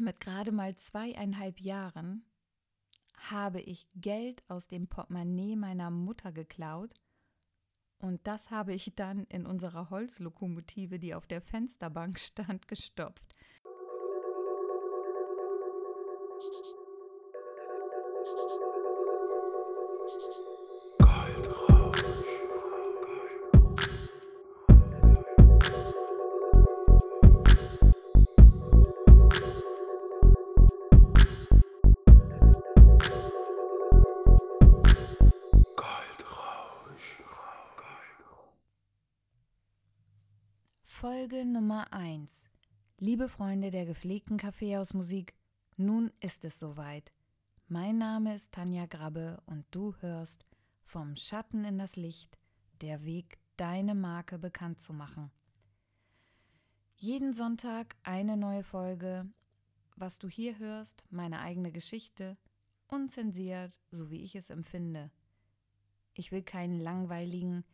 Mit gerade mal zweieinhalb Jahren habe ich Geld aus dem Portemonnaie meiner Mutter geklaut und das habe ich dann in unserer Holzlokomotive, die auf der Fensterbank stand, gestopft. Folge Nummer 1. Liebe Freunde der gepflegten Kaffeehausmusik, nun ist es soweit. Mein Name ist Tanja Grabbe und du hörst vom Schatten in das Licht, der Weg, deine Marke bekannt zu machen. Jeden Sonntag eine neue Folge, was du hier hörst, meine eigene Geschichte, unzensiert, so wie ich es empfinde. Ich will keinen langweiligen,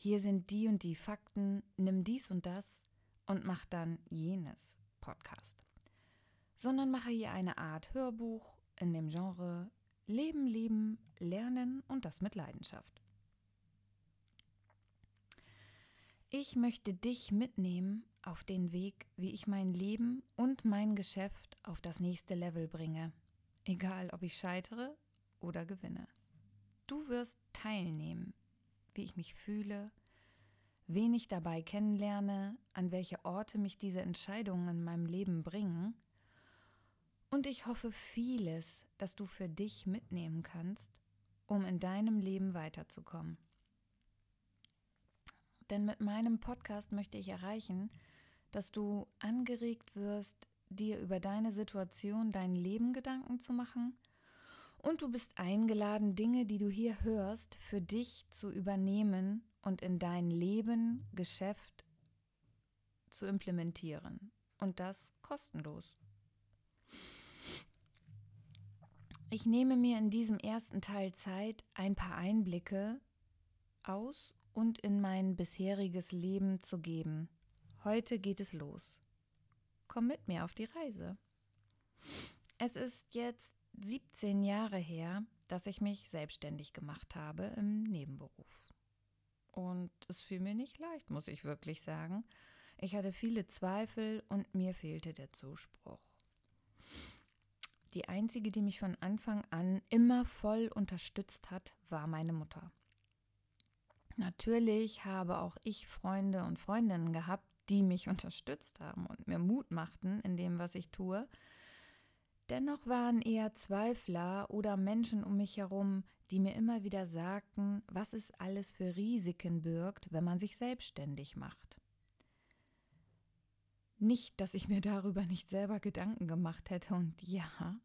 hier sind die und die Fakten, nimm dies und das und mach dann jenes Podcast. Sondern mache hier eine Art Hörbuch in dem Genre Leben, Lieben, Lernen und das mit Leidenschaft. Ich möchte dich mitnehmen auf den Weg, wie ich mein Leben und mein Geschäft auf das nächste Level bringe, egal ob ich scheitere oder gewinne. Du wirst teilnehmen wie ich mich fühle, wen ich dabei kennenlerne, an welche Orte mich diese Entscheidungen in meinem Leben bringen. Und ich hoffe vieles, dass du für dich mitnehmen kannst, um in deinem Leben weiterzukommen. Denn mit meinem Podcast möchte ich erreichen, dass du angeregt wirst, dir über deine Situation, dein Leben Gedanken zu machen und du bist eingeladen, Dinge, die du hier hörst, für dich zu übernehmen und in dein Leben, Geschäft zu implementieren. Und das kostenlos. Ich nehme mir in diesem ersten Teil Zeit, ein paar Einblicke aus und in mein bisheriges Leben zu geben. Heute geht es los. Komm mit mir auf die Reise. Es ist jetzt 17 Jahre her, dass ich mich selbstständig gemacht habe im Nebenberuf. Und es fiel mir nicht leicht, muss ich wirklich sagen. Ich hatte viele Zweifel und mir fehlte der Zuspruch. Die einzige, die mich von Anfang an immer voll unterstützt hat, war meine Mutter. Natürlich habe auch ich Freunde und Freundinnen gehabt, die mich unterstützt haben und mir Mut machten in dem, was ich tue. Dennoch waren eher Zweifler oder Menschen um mich herum, die mir immer wieder sagten, was es alles für Risiken birgt, wenn man sich selbstständig macht. Nicht, dass ich mir darüber nicht selber Gedanken gemacht hätte, und ja,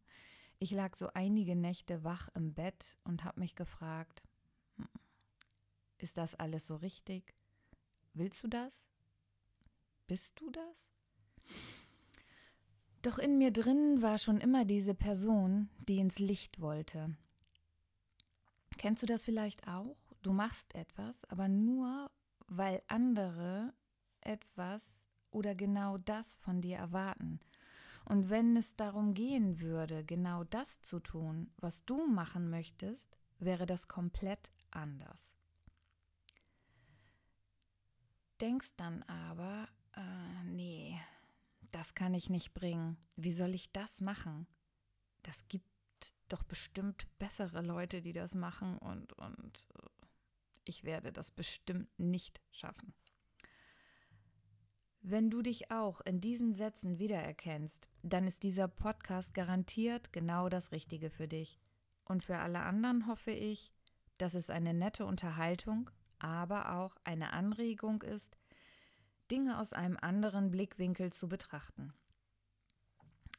ich lag so einige Nächte wach im Bett und habe mich gefragt, hm, ist das alles so richtig? Willst du das? Bist du das? Doch in mir drin war schon immer diese Person, die ins Licht wollte. Kennst du das vielleicht auch? Du machst etwas, aber nur, weil andere etwas oder genau das von dir erwarten. Und wenn es darum gehen würde, genau das zu tun, was du machen möchtest, wäre das komplett anders. Denkst dann aber, äh, nee, das kann ich nicht bringen. Wie soll ich das machen? Das gibt doch bestimmt bessere Leute, die das machen und, und äh, ich werde das bestimmt nicht schaffen. Wenn du dich auch in diesen Sätzen wiedererkennst, dann ist dieser Podcast garantiert genau das Richtige für dich. Und für alle anderen hoffe ich, dass es eine nette Unterhaltung, aber auch eine Anregung ist, Dinge aus einem anderen Blickwinkel zu betrachten.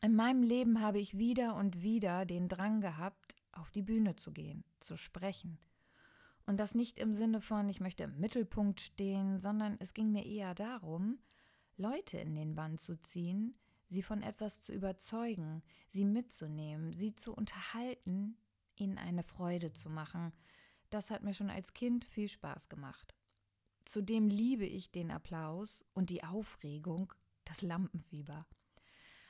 In meinem Leben habe ich wieder und wieder den Drang gehabt, auf die Bühne zu gehen, zu sprechen. Und das nicht im Sinne von, ich möchte im Mittelpunkt stehen, sondern es ging mir eher darum, Leute in den Bann zu ziehen, sie von etwas zu überzeugen, sie mitzunehmen, sie zu unterhalten, ihnen eine Freude zu machen. Das hat mir schon als Kind viel Spaß gemacht. Zudem liebe ich den Applaus und die Aufregung, das Lampenfieber.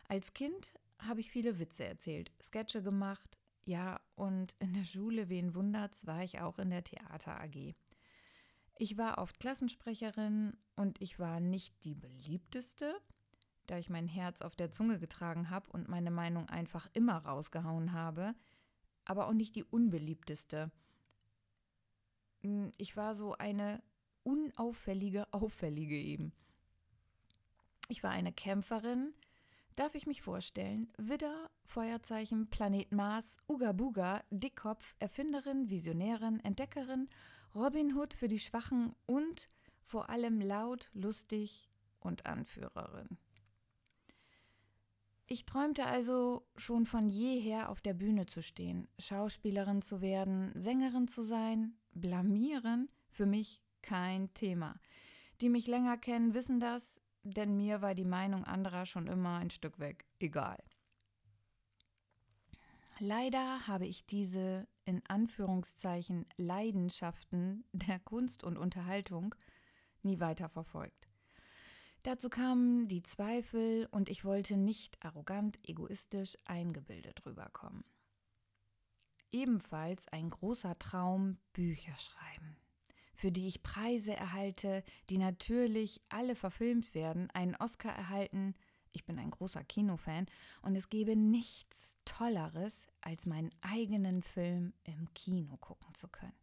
Als Kind habe ich viele Witze erzählt, Sketche gemacht, ja, und in der Schule, wen wundert's, war ich auch in der Theater AG. Ich war oft Klassensprecherin und ich war nicht die beliebteste, da ich mein Herz auf der Zunge getragen habe und meine Meinung einfach immer rausgehauen habe, aber auch nicht die unbeliebteste. Hm, ich war so eine unauffällige, auffällige eben. Ich war eine Kämpferin, darf ich mich vorstellen. Widder, Feuerzeichen, Planet Mars, Uga Buga, Dickkopf, Erfinderin, Visionärin, Entdeckerin, Robin Hood für die Schwachen und vor allem laut, lustig und Anführerin. Ich träumte also schon von jeher auf der Bühne zu stehen, Schauspielerin zu werden, Sängerin zu sein, blamieren, für mich kein Thema. Die mich länger kennen, wissen das, denn mir war die Meinung anderer schon immer ein Stück weg egal. Leider habe ich diese in Anführungszeichen Leidenschaften der Kunst und Unterhaltung nie weiter verfolgt. Dazu kamen die Zweifel und ich wollte nicht arrogant, egoistisch, eingebildet rüberkommen. Ebenfalls ein großer Traum, Bücher schreiben für die ich Preise erhalte, die natürlich alle verfilmt werden, einen Oscar erhalten. Ich bin ein großer Kinofan und es gäbe nichts Tolleres, als meinen eigenen Film im Kino gucken zu können.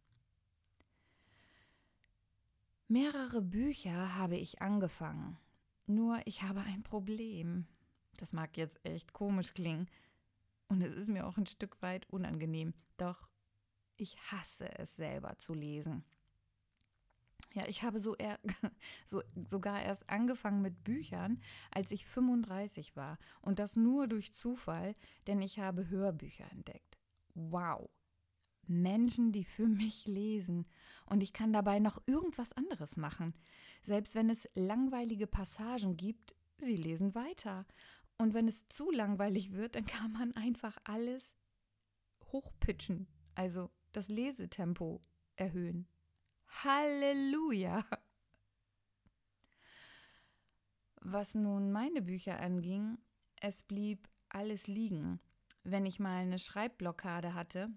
Mehrere Bücher habe ich angefangen, nur ich habe ein Problem. Das mag jetzt echt komisch klingen und es ist mir auch ein Stück weit unangenehm, doch ich hasse es selber zu lesen. Ja, ich habe so, eher, so sogar erst angefangen mit Büchern, als ich 35 war. Und das nur durch Zufall, denn ich habe Hörbücher entdeckt. Wow. Menschen, die für mich lesen. Und ich kann dabei noch irgendwas anderes machen. Selbst wenn es langweilige Passagen gibt, sie lesen weiter. Und wenn es zu langweilig wird, dann kann man einfach alles hochpitchen, also das Lesetempo erhöhen. Halleluja! Was nun meine Bücher anging, es blieb alles liegen. Wenn ich mal eine Schreibblockade hatte,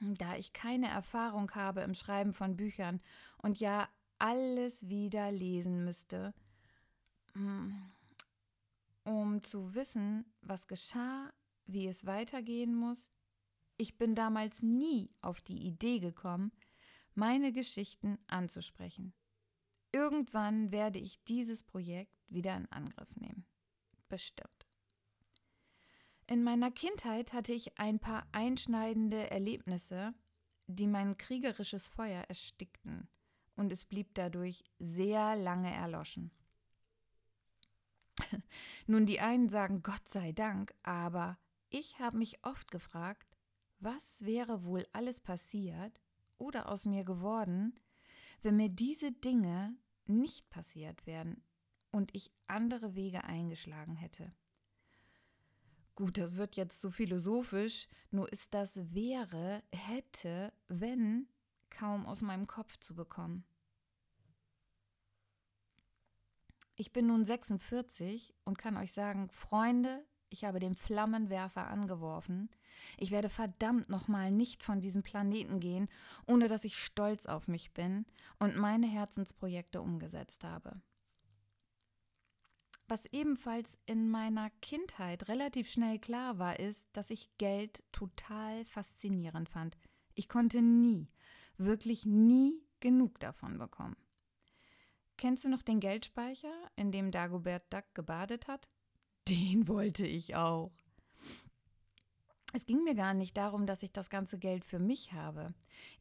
da ich keine Erfahrung habe im Schreiben von Büchern und ja alles wieder lesen müsste, hm, um zu wissen, was geschah, wie es weitergehen muss. Ich bin damals nie auf die Idee gekommen, meine Geschichten anzusprechen. Irgendwann werde ich dieses Projekt wieder in Angriff nehmen. Bestimmt. In meiner Kindheit hatte ich ein paar einschneidende Erlebnisse, die mein kriegerisches Feuer erstickten, und es blieb dadurch sehr lange erloschen. Nun, die einen sagen Gott sei Dank, aber ich habe mich oft gefragt, was wäre wohl alles passiert, oder aus mir geworden, wenn mir diese Dinge nicht passiert wären und ich andere Wege eingeschlagen hätte. Gut, das wird jetzt so philosophisch, nur ist das wäre, hätte, wenn kaum aus meinem Kopf zu bekommen. Ich bin nun 46 und kann euch sagen, Freunde, ich habe den Flammenwerfer angeworfen. Ich werde verdammt nochmal nicht von diesem Planeten gehen, ohne dass ich stolz auf mich bin und meine Herzensprojekte umgesetzt habe. Was ebenfalls in meiner Kindheit relativ schnell klar war, ist, dass ich Geld total faszinierend fand. Ich konnte nie, wirklich nie genug davon bekommen. Kennst du noch den Geldspeicher, in dem Dagobert Duck gebadet hat? Den wollte ich auch. Es ging mir gar nicht darum, dass ich das ganze Geld für mich habe.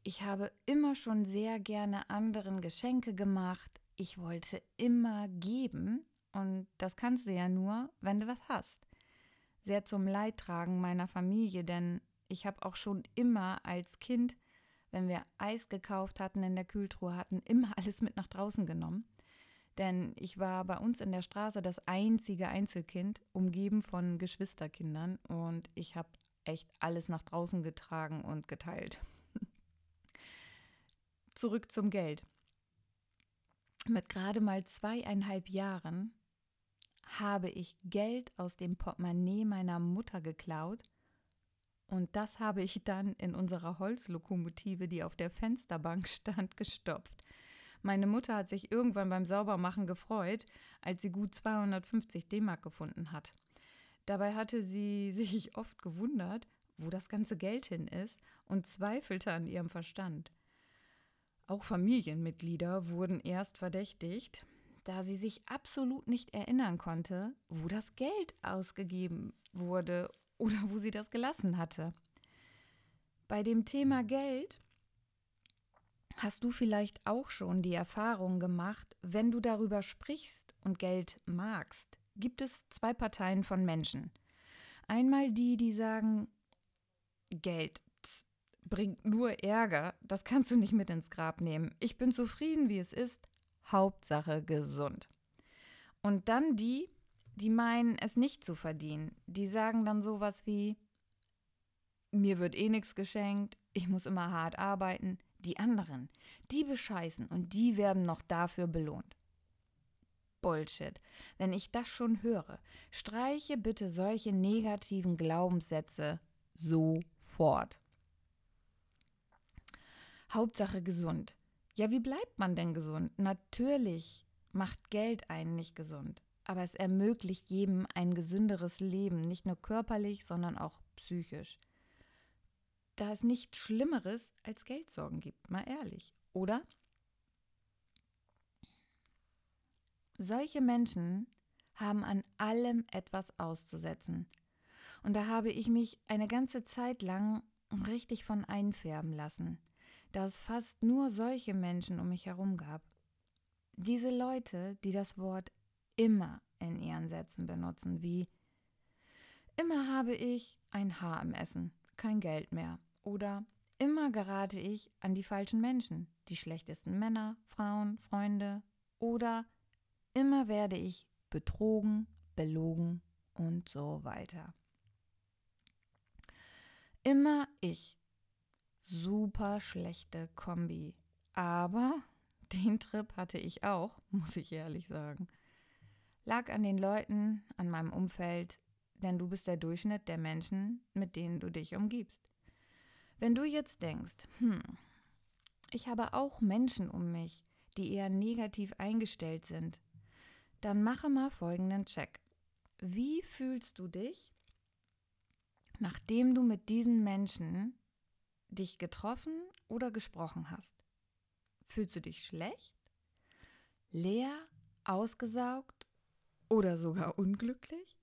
Ich habe immer schon sehr gerne anderen Geschenke gemacht. Ich wollte immer geben und das kannst du ja nur, wenn du was hast. Sehr zum Leidtragen meiner Familie, denn ich habe auch schon immer als Kind, wenn wir Eis gekauft hatten in der Kühltruhe hatten, immer alles mit nach draußen genommen. Denn ich war bei uns in der Straße das einzige Einzelkind, umgeben von Geschwisterkindern und ich habe echt alles nach draußen getragen und geteilt. Zurück zum Geld. Mit gerade mal zweieinhalb Jahren habe ich Geld aus dem Portemonnaie meiner Mutter geklaut und das habe ich dann in unserer Holzlokomotive, die auf der Fensterbank stand, gestopft. Meine Mutter hat sich irgendwann beim Saubermachen gefreut, als sie gut 250 D-Mark gefunden hat. Dabei hatte sie sich oft gewundert, wo das ganze Geld hin ist und zweifelte an ihrem Verstand. Auch Familienmitglieder wurden erst verdächtigt, da sie sich absolut nicht erinnern konnte, wo das Geld ausgegeben wurde oder wo sie das gelassen hatte. Bei dem Thema Geld hast du vielleicht auch schon die Erfahrung gemacht, wenn du darüber sprichst und Geld magst, gibt es zwei Parteien von Menschen. Einmal die, die sagen, Geld bringt nur Ärger, das kannst du nicht mit ins Grab nehmen. Ich bin zufrieden, wie es ist, Hauptsache gesund. Und dann die, die meinen, es nicht zu verdienen. Die sagen dann sowas wie, mir wird eh nichts geschenkt, ich muss immer hart arbeiten. Die anderen, die bescheißen und die werden noch dafür belohnt. Bullshit. Wenn ich das schon höre, streiche bitte solche negativen Glaubenssätze sofort. Hauptsache gesund. Ja, wie bleibt man denn gesund? Natürlich macht Geld einen nicht gesund, aber es ermöglicht jedem ein gesünderes Leben, nicht nur körperlich, sondern auch psychisch. Da es nichts Schlimmeres als Geldsorgen gibt, mal ehrlich, oder? Solche Menschen haben an allem etwas auszusetzen. Und da habe ich mich eine ganze Zeit lang richtig von einfärben lassen da es fast nur solche Menschen um mich herum gab. Diese Leute, die das Wort immer in ihren Sätzen benutzen, wie immer habe ich ein Haar im Essen, kein Geld mehr oder immer gerate ich an die falschen Menschen, die schlechtesten Männer, Frauen, Freunde oder immer werde ich betrogen, belogen und so weiter. Immer ich super schlechte Kombi. Aber den Trip hatte ich auch, muss ich ehrlich sagen. Lag an den Leuten, an meinem Umfeld, denn du bist der Durchschnitt der Menschen, mit denen du dich umgibst. Wenn du jetzt denkst, hm, ich habe auch Menschen um mich, die eher negativ eingestellt sind, dann mache mal folgenden Check. Wie fühlst du dich, nachdem du mit diesen Menschen dich getroffen oder gesprochen hast? Fühlst du dich schlecht, leer, ausgesaugt oder sogar unglücklich?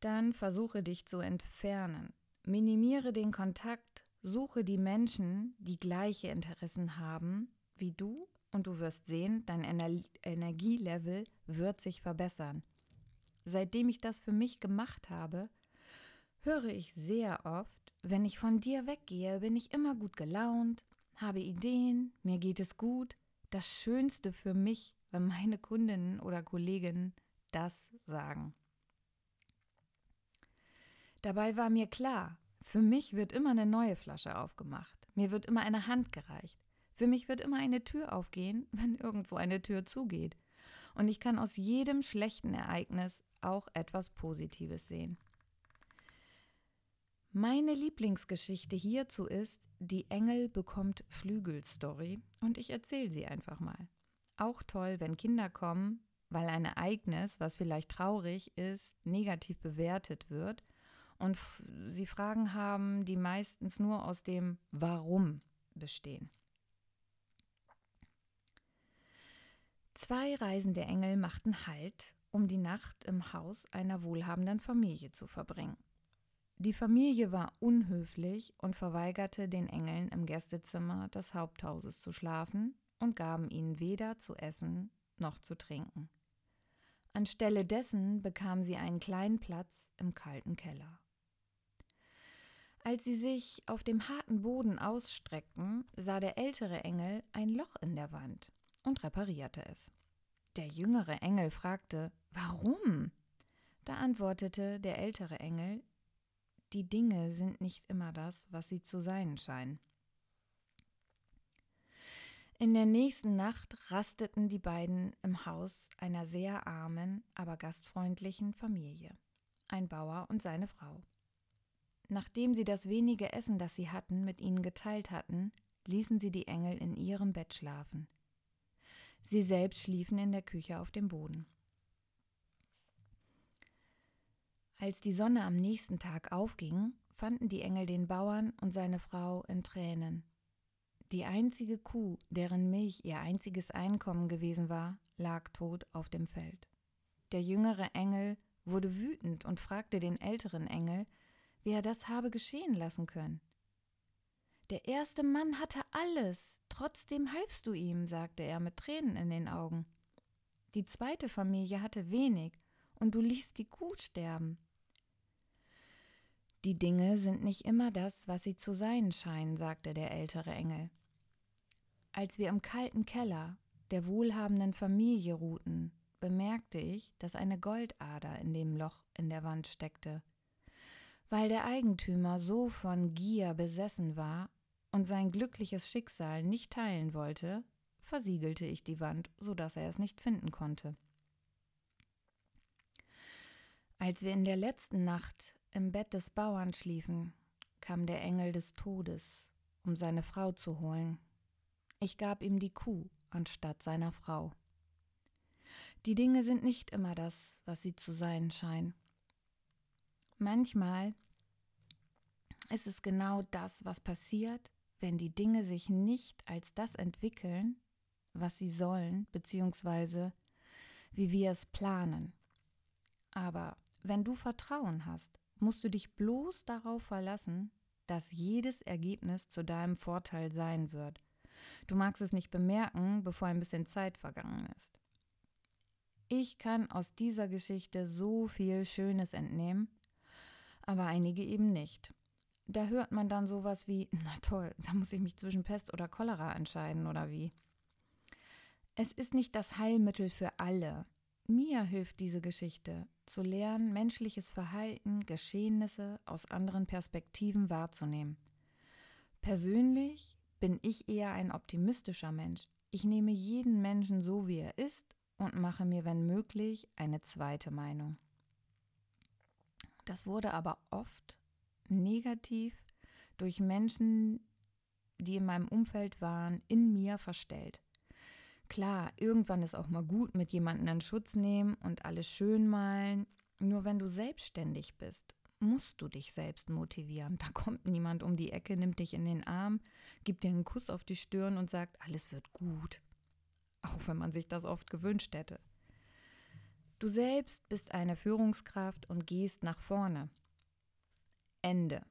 Dann versuche dich zu entfernen. Minimiere den Kontakt, suche die Menschen, die gleiche Interessen haben wie du und du wirst sehen, dein Ener Energielevel wird sich verbessern. Seitdem ich das für mich gemacht habe, höre ich sehr oft, wenn ich von dir weggehe, bin ich immer gut gelaunt, habe Ideen, mir geht es gut. Das Schönste für mich, wenn meine Kundinnen oder Kolleginnen das sagen. Dabei war mir klar, für mich wird immer eine neue Flasche aufgemacht. Mir wird immer eine Hand gereicht. Für mich wird immer eine Tür aufgehen, wenn irgendwo eine Tür zugeht. Und ich kann aus jedem schlechten Ereignis auch etwas Positives sehen. Meine Lieblingsgeschichte hierzu ist Die Engel bekommt Flügel Story und ich erzähle sie einfach mal. Auch toll, wenn Kinder kommen, weil ein Ereignis, was vielleicht traurig ist, negativ bewertet wird und sie Fragen haben, die meistens nur aus dem Warum bestehen. Zwei reisende Engel machten Halt, um die Nacht im Haus einer wohlhabenden Familie zu verbringen. Die Familie war unhöflich und verweigerte den Engeln im Gästezimmer des Haupthauses zu schlafen und gaben ihnen weder zu essen noch zu trinken. Anstelle dessen bekamen sie einen kleinen Platz im kalten Keller. Als sie sich auf dem harten Boden ausstreckten, sah der ältere Engel ein Loch in der Wand und reparierte es. Der jüngere Engel fragte, warum? Da antwortete der ältere Engel, die Dinge sind nicht immer das, was sie zu sein scheinen. In der nächsten Nacht rasteten die beiden im Haus einer sehr armen, aber gastfreundlichen Familie, ein Bauer und seine Frau. Nachdem sie das wenige Essen, das sie hatten, mit ihnen geteilt hatten, ließen sie die Engel in ihrem Bett schlafen. Sie selbst schliefen in der Küche auf dem Boden. Als die Sonne am nächsten Tag aufging, fanden die Engel den Bauern und seine Frau in Tränen. Die einzige Kuh, deren Milch ihr einziges Einkommen gewesen war, lag tot auf dem Feld. Der jüngere Engel wurde wütend und fragte den älteren Engel, wie er das habe geschehen lassen können. Der erste Mann hatte alles, trotzdem halfst du ihm, sagte er mit Tränen in den Augen. Die zweite Familie hatte wenig, und du ließt die Kuh sterben. Die Dinge sind nicht immer das, was sie zu sein scheinen, sagte der ältere Engel. Als wir im kalten Keller der wohlhabenden Familie ruhten, bemerkte ich, dass eine Goldader in dem Loch in der Wand steckte. Weil der Eigentümer so von Gier besessen war und sein glückliches Schicksal nicht teilen wollte, versiegelte ich die Wand, so dass er es nicht finden konnte. Als wir in der letzten Nacht im Bett des Bauern schliefen, kam der Engel des Todes, um seine Frau zu holen. Ich gab ihm die Kuh anstatt seiner Frau. Die Dinge sind nicht immer das, was sie zu sein scheinen. Manchmal ist es genau das, was passiert, wenn die Dinge sich nicht als das entwickeln, was sie sollen, beziehungsweise wie wir es planen. Aber wenn du Vertrauen hast, musst du dich bloß darauf verlassen, dass jedes Ergebnis zu deinem Vorteil sein wird. Du magst es nicht bemerken, bevor ein bisschen Zeit vergangen ist. Ich kann aus dieser Geschichte so viel Schönes entnehmen, aber einige eben nicht. Da hört man dann sowas wie, na toll, da muss ich mich zwischen Pest oder Cholera entscheiden oder wie. Es ist nicht das Heilmittel für alle. Mir hilft diese Geschichte, zu lernen, menschliches Verhalten, Geschehnisse aus anderen Perspektiven wahrzunehmen. Persönlich bin ich eher ein optimistischer Mensch. Ich nehme jeden Menschen so, wie er ist und mache mir, wenn möglich, eine zweite Meinung. Das wurde aber oft negativ durch Menschen, die in meinem Umfeld waren, in mir verstellt. Klar, irgendwann ist auch mal gut mit jemandem in Schutz nehmen und alles schön malen. Nur wenn du selbstständig bist, musst du dich selbst motivieren. Da kommt niemand um die Ecke, nimmt dich in den Arm, gibt dir einen Kuss auf die Stirn und sagt, alles wird gut. Auch wenn man sich das oft gewünscht hätte. Du selbst bist eine Führungskraft und gehst nach vorne. Ende.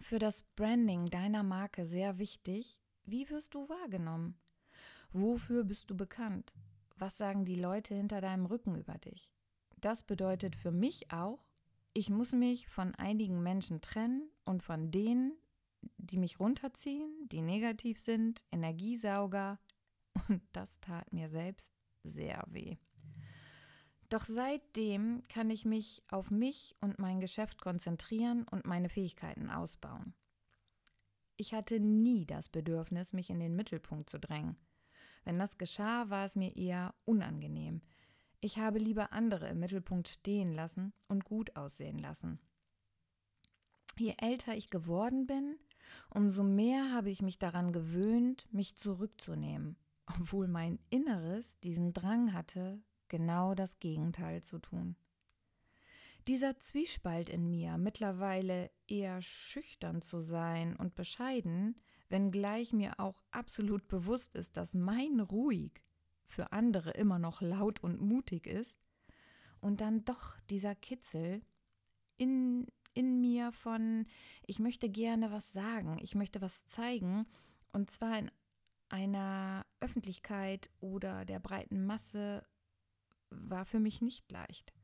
Für das Branding deiner Marke sehr wichtig, wie wirst du wahrgenommen? Wofür bist du bekannt? Was sagen die Leute hinter deinem Rücken über dich? Das bedeutet für mich auch, ich muss mich von einigen Menschen trennen und von denen, die mich runterziehen, die negativ sind, Energiesauger. Und das tat mir selbst sehr weh. Doch seitdem kann ich mich auf mich und mein Geschäft konzentrieren und meine Fähigkeiten ausbauen. Ich hatte nie das Bedürfnis, mich in den Mittelpunkt zu drängen. Wenn das geschah, war es mir eher unangenehm. Ich habe lieber andere im Mittelpunkt stehen lassen und gut aussehen lassen. Je älter ich geworden bin, umso mehr habe ich mich daran gewöhnt, mich zurückzunehmen, obwohl mein Inneres diesen Drang hatte, genau das Gegenteil zu tun. Dieser Zwiespalt in mir, mittlerweile eher schüchtern zu sein und bescheiden, wenngleich mir auch absolut bewusst ist, dass mein Ruhig für andere immer noch laut und mutig ist, und dann doch dieser Kitzel in, in mir von, ich möchte gerne was sagen, ich möchte was zeigen, und zwar in einer Öffentlichkeit oder der breiten Masse, war für mich nicht leicht.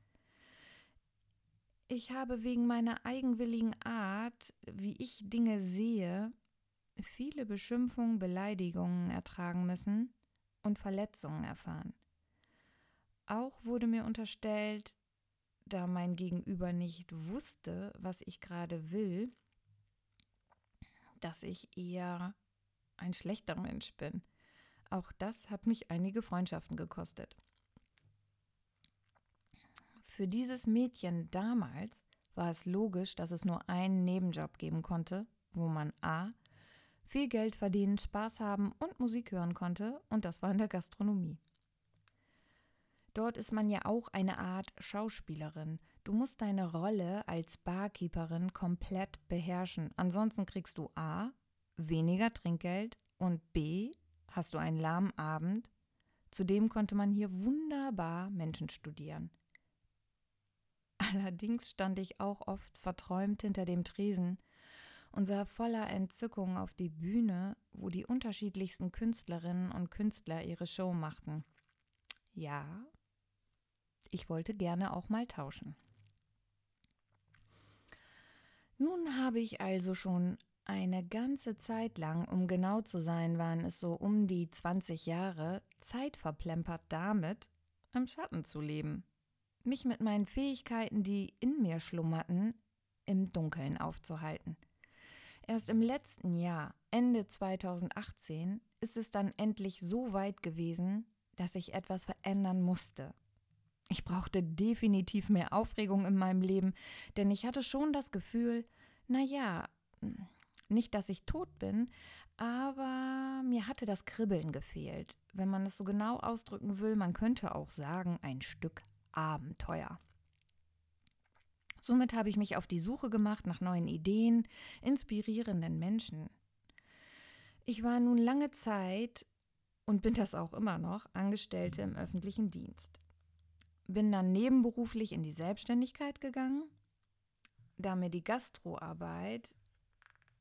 Ich habe wegen meiner eigenwilligen Art, wie ich Dinge sehe, viele Beschimpfungen, Beleidigungen ertragen müssen und Verletzungen erfahren. Auch wurde mir unterstellt, da mein Gegenüber nicht wusste, was ich gerade will, dass ich eher ein schlechter Mensch bin. Auch das hat mich einige Freundschaften gekostet. Für dieses Mädchen damals war es logisch, dass es nur einen Nebenjob geben konnte, wo man a. viel Geld verdienen, Spaß haben und Musik hören konnte, und das war in der Gastronomie. Dort ist man ja auch eine Art Schauspielerin. Du musst deine Rolle als Barkeeperin komplett beherrschen. Ansonsten kriegst du A. weniger Trinkgeld und B. hast du einen lahmen Abend. Zudem konnte man hier wunderbar Menschen studieren. Allerdings stand ich auch oft verträumt hinter dem Tresen und sah voller Entzückung auf die Bühne, wo die unterschiedlichsten Künstlerinnen und Künstler ihre Show machten. Ja, ich wollte gerne auch mal tauschen. Nun habe ich also schon eine ganze Zeit lang, um genau zu sein, waren es so um die 20 Jahre, Zeit verplempert damit, im Schatten zu leben. Mich mit meinen Fähigkeiten, die in mir schlummerten, im Dunkeln aufzuhalten. Erst im letzten Jahr, Ende 2018, ist es dann endlich so weit gewesen, dass ich etwas verändern musste ich brauchte definitiv mehr Aufregung in meinem Leben, denn ich hatte schon das Gefühl, na ja, nicht, dass ich tot bin, aber mir hatte das Kribbeln gefehlt. Wenn man es so genau ausdrücken will, man könnte auch sagen, ein Stück Abenteuer. Somit habe ich mich auf die Suche gemacht nach neuen Ideen, inspirierenden Menschen. Ich war nun lange Zeit und bin das auch immer noch Angestellte im öffentlichen Dienst bin dann nebenberuflich in die Selbstständigkeit gegangen, da mir die Gastroarbeit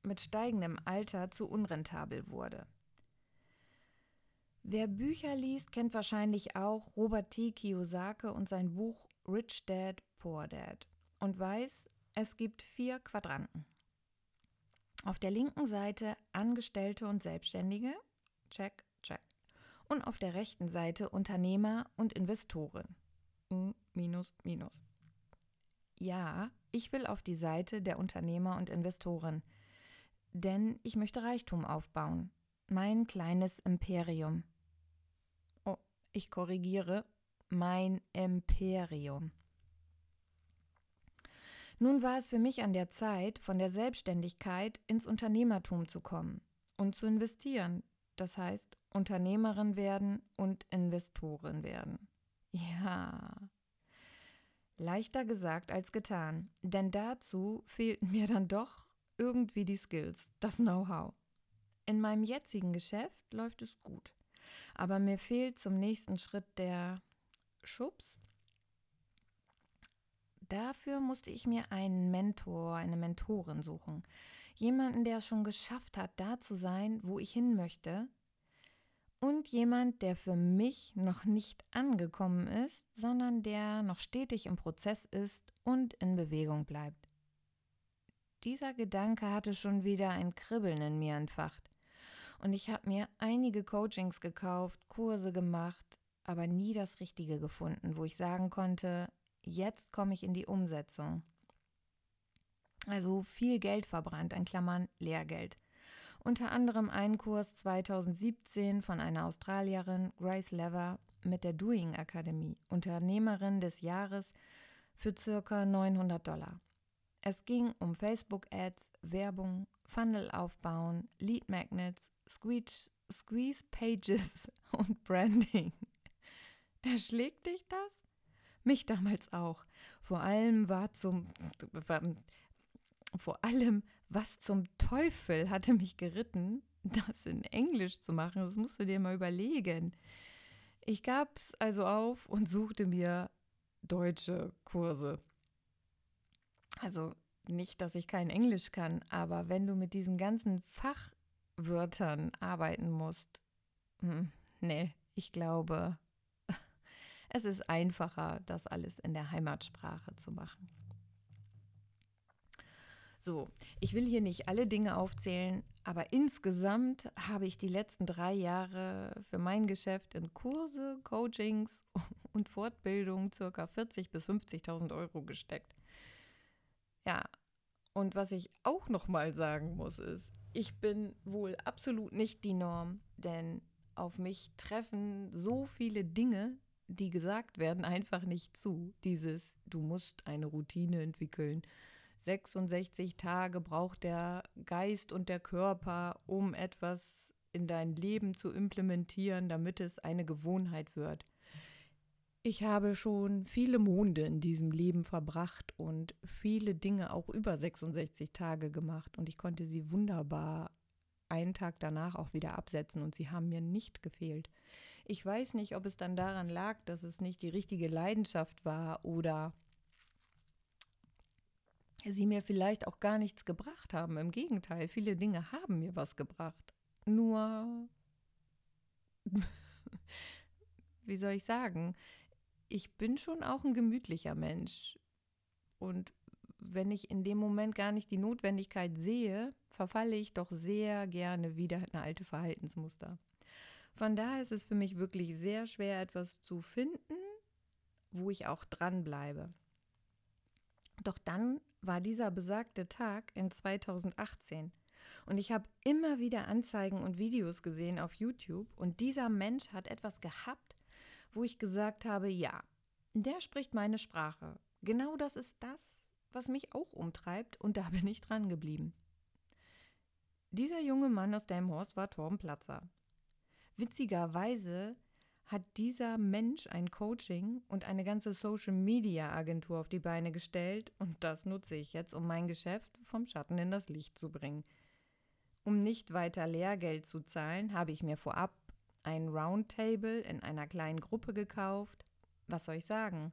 mit steigendem Alter zu unrentabel wurde. Wer Bücher liest, kennt wahrscheinlich auch Robert T. Kiyosaki und sein Buch Rich Dad, Poor Dad und weiß, es gibt vier Quadranten. Auf der linken Seite Angestellte und Selbstständige, check, check. Und auf der rechten Seite Unternehmer und Investoren, minus, minus. Ja, ich will auf die Seite der Unternehmer und Investoren, denn ich möchte Reichtum aufbauen. Mein kleines Imperium. Oh, ich korrigiere, mein Imperium. Nun war es für mich an der Zeit, von der Selbstständigkeit ins Unternehmertum zu kommen und zu investieren. Das heißt, Unternehmerin werden und Investorin werden. Ja. Leichter gesagt als getan, denn dazu fehlten mir dann doch irgendwie die Skills, das Know-how. In meinem jetzigen Geschäft läuft es gut, aber mir fehlt zum nächsten Schritt der Schubs. Dafür musste ich mir einen Mentor, eine Mentorin suchen. Jemanden, der es schon geschafft hat, da zu sein, wo ich hin möchte, und jemand, der für mich noch nicht angekommen ist, sondern der noch stetig im Prozess ist und in Bewegung bleibt. Dieser Gedanke hatte schon wieder ein Kribbeln in mir entfacht. Und ich habe mir einige Coachings gekauft, Kurse gemacht, aber nie das Richtige gefunden, wo ich sagen konnte, jetzt komme ich in die Umsetzung. Also viel Geld verbrannt, in Klammern Lehrgeld. Unter anderem einen Kurs 2017 von einer Australierin, Grace Lever, mit der Doing Akademie, Unternehmerin des Jahres für circa 900 Dollar. Es ging um Facebook-Ads, Werbung, Funnel aufbauen, Lead Magnets, Squeeze, Squeeze Pages und Branding. Erschlägt dich das? Mich damals auch. Vor allem war zum vor allem was zum Teufel hatte mich geritten, das in Englisch zu machen? Das musst du dir mal überlegen. Ich gab's also auf und suchte mir deutsche Kurse. Also nicht, dass ich kein Englisch kann, aber wenn du mit diesen ganzen Fachwörtern arbeiten musst, hm, nee, ich glaube, es ist einfacher, das alles in der Heimatsprache zu machen. So, ich will hier nicht alle Dinge aufzählen, aber insgesamt habe ich die letzten drei Jahre für mein Geschäft in Kurse, Coachings und Fortbildung ca. 40.000 bis 50.000 Euro gesteckt. Ja, und was ich auch noch mal sagen muss, ist, ich bin wohl absolut nicht die Norm, denn auf mich treffen so viele Dinge, die gesagt werden, einfach nicht zu. Dieses, du musst eine Routine entwickeln. 66 Tage braucht der Geist und der Körper, um etwas in dein Leben zu implementieren, damit es eine Gewohnheit wird. Ich habe schon viele Monde in diesem Leben verbracht und viele Dinge auch über 66 Tage gemacht und ich konnte sie wunderbar einen Tag danach auch wieder absetzen und sie haben mir nicht gefehlt. Ich weiß nicht, ob es dann daran lag, dass es nicht die richtige Leidenschaft war oder sie mir vielleicht auch gar nichts gebracht haben. Im Gegenteil, viele Dinge haben mir was gebracht. Nur, wie soll ich sagen, ich bin schon auch ein gemütlicher Mensch. Und wenn ich in dem Moment gar nicht die Notwendigkeit sehe, verfalle ich doch sehr gerne wieder in alte Verhaltensmuster. Von daher ist es für mich wirklich sehr schwer, etwas zu finden, wo ich auch dranbleibe. Doch dann war dieser besagte Tag in 2018 und ich habe immer wieder Anzeigen und Videos gesehen auf YouTube und dieser Mensch hat etwas gehabt, wo ich gesagt habe, ja, der spricht meine Sprache. Genau das ist das, was mich auch umtreibt und da bin ich dran geblieben. Dieser junge Mann aus Delmhorst war Torben Platzer. Witzigerweise hat dieser Mensch ein Coaching und eine ganze Social-Media-Agentur auf die Beine gestellt und das nutze ich jetzt, um mein Geschäft vom Schatten in das Licht zu bringen. Um nicht weiter Lehrgeld zu zahlen, habe ich mir vorab ein Roundtable in einer kleinen Gruppe gekauft. Was soll ich sagen?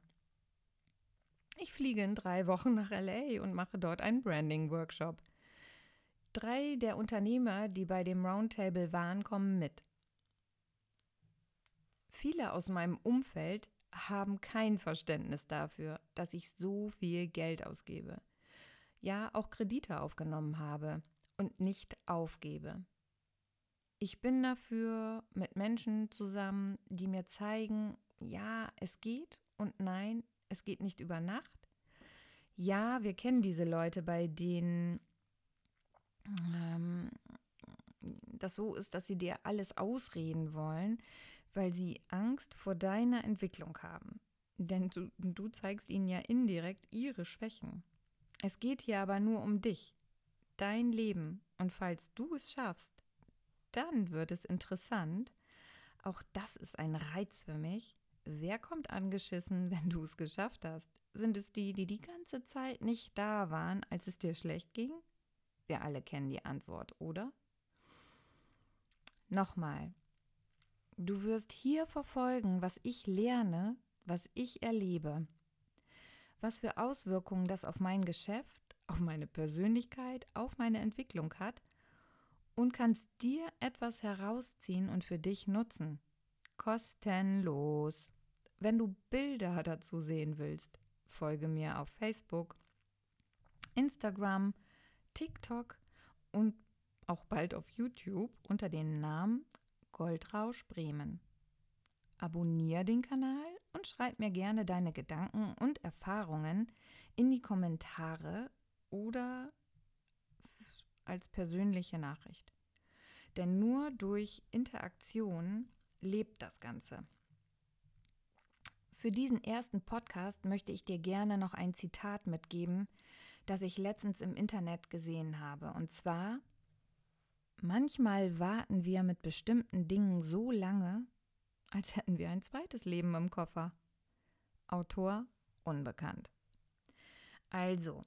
Ich fliege in drei Wochen nach LA und mache dort einen Branding-Workshop. Drei der Unternehmer, die bei dem Roundtable waren, kommen mit. Viele aus meinem Umfeld haben kein Verständnis dafür, dass ich so viel Geld ausgebe. Ja, auch Kredite aufgenommen habe und nicht aufgebe. Ich bin dafür mit Menschen zusammen, die mir zeigen, ja, es geht und nein, es geht nicht über Nacht. Ja, wir kennen diese Leute, bei denen ähm, das so ist, dass sie dir alles ausreden wollen weil sie Angst vor deiner Entwicklung haben. Denn du, du zeigst ihnen ja indirekt ihre Schwächen. Es geht hier aber nur um dich, dein Leben. Und falls du es schaffst, dann wird es interessant. Auch das ist ein Reiz für mich. Wer kommt angeschissen, wenn du es geschafft hast? Sind es die, die die ganze Zeit nicht da waren, als es dir schlecht ging? Wir alle kennen die Antwort, oder? Nochmal, Du wirst hier verfolgen, was ich lerne, was ich erlebe. Was für Auswirkungen das auf mein Geschäft, auf meine Persönlichkeit, auf meine Entwicklung hat und kannst dir etwas herausziehen und für dich nutzen. Kostenlos. Wenn du Bilder dazu sehen willst, folge mir auf Facebook, Instagram, TikTok und auch bald auf YouTube unter dem Namen Goldrausch Bremen. Abonnier den Kanal und schreib mir gerne deine Gedanken und Erfahrungen in die Kommentare oder als persönliche Nachricht. Denn nur durch Interaktion lebt das Ganze. Für diesen ersten Podcast möchte ich dir gerne noch ein Zitat mitgeben, das ich letztens im Internet gesehen habe. Und zwar Manchmal warten wir mit bestimmten Dingen so lange, als hätten wir ein zweites Leben im Koffer. Autor unbekannt. Also,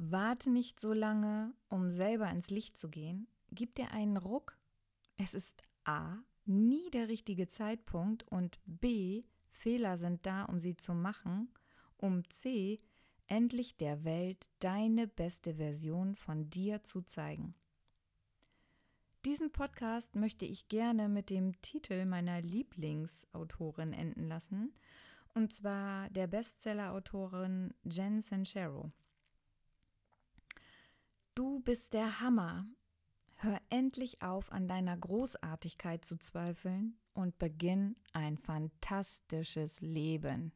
warte nicht so lange, um selber ins Licht zu gehen. Gib dir einen Ruck. Es ist A, nie der richtige Zeitpunkt und B, Fehler sind da, um sie zu machen, um C, endlich der Welt deine beste Version von dir zu zeigen. Diesen Podcast möchte ich gerne mit dem Titel meiner Lieblingsautorin enden lassen, und zwar der Bestseller-Autorin Jen Sincero. Du bist der Hammer. Hör endlich auf, an deiner Großartigkeit zu zweifeln und beginn ein fantastisches Leben.